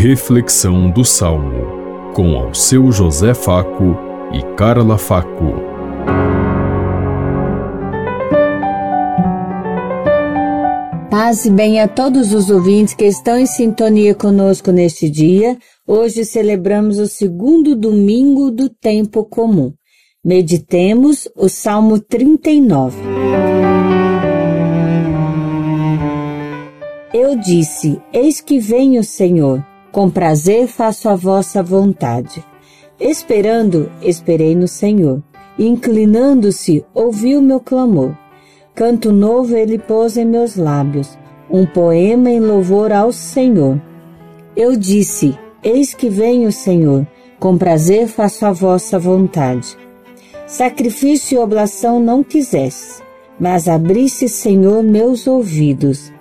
Reflexão do Salmo, com ao seu José Faco e Carla Faco. Paz e bem a todos os ouvintes que estão em sintonia conosco neste dia. Hoje celebramos o segundo domingo do tempo comum. Meditemos o Salmo 39. Eu disse: Eis que vem o Senhor com prazer faço a vossa vontade. Esperando, esperei no Senhor. Inclinando-se, ouviu meu clamor. Canto novo ele pôs em meus lábios, um poema em louvor ao Senhor. Eu disse: Eis que vem o Senhor, com prazer faço a vossa vontade. Sacrifício e oblação não quisesse, mas abrisse, Senhor, meus ouvidos.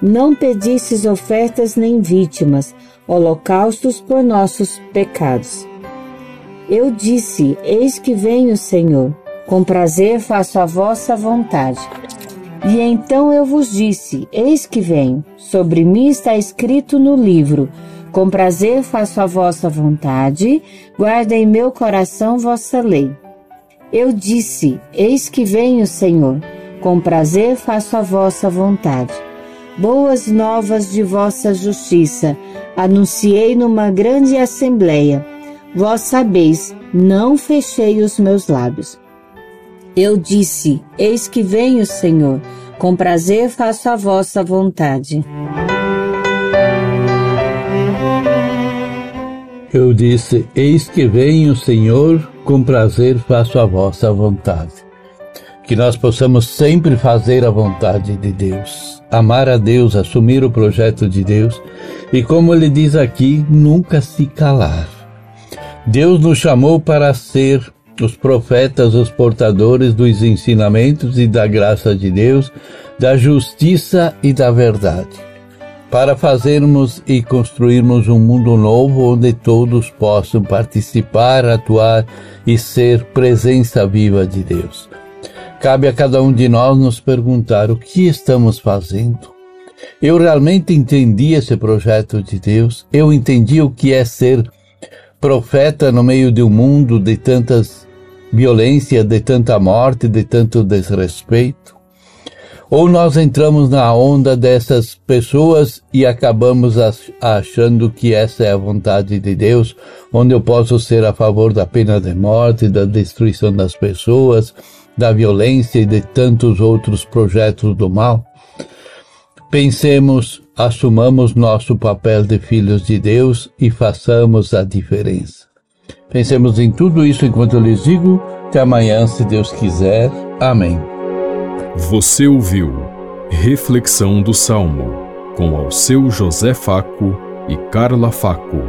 Não pedisses ofertas nem vítimas, holocaustos por nossos pecados. Eu disse: Eis que vem o Senhor, com prazer faço a vossa vontade. E então eu vos disse: Eis que venho, sobre mim está escrito no livro: Com prazer faço a vossa vontade, guarda em meu coração vossa lei. Eu disse: Eis que vem o Senhor, com prazer faço a vossa vontade. Boas novas de vossa justiça, anunciei numa grande assembleia. Vós sabeis, não fechei os meus lábios. Eu disse: Eis que vem o Senhor, com prazer faço a vossa vontade. Eu disse: Eis que vem o Senhor, com prazer faço a vossa vontade. Que nós possamos sempre fazer a vontade de Deus, amar a Deus, assumir o projeto de Deus e, como ele diz aqui, nunca se calar. Deus nos chamou para ser os profetas, os portadores dos ensinamentos e da graça de Deus, da justiça e da verdade, para fazermos e construirmos um mundo novo onde todos possam participar, atuar e ser presença viva de Deus. Cabe a cada um de nós nos perguntar o que estamos fazendo, eu realmente entendi esse projeto de Deus. Eu entendi o que é ser profeta no meio de um mundo de tantas violência, de tanta morte, de tanto desrespeito. Ou nós entramos na onda dessas pessoas e acabamos achando que essa é a vontade de Deus, onde eu posso ser a favor da pena de morte, da destruição das pessoas, da violência e de tantos outros projetos do mal. Pensemos, assumamos nosso papel de filhos de Deus e façamos a diferença. Pensemos em tudo isso enquanto eu lhes digo. Até amanhã, se Deus quiser. Amém. Você ouviu Reflexão do Salmo com ao seu José Faco e Carla Faco.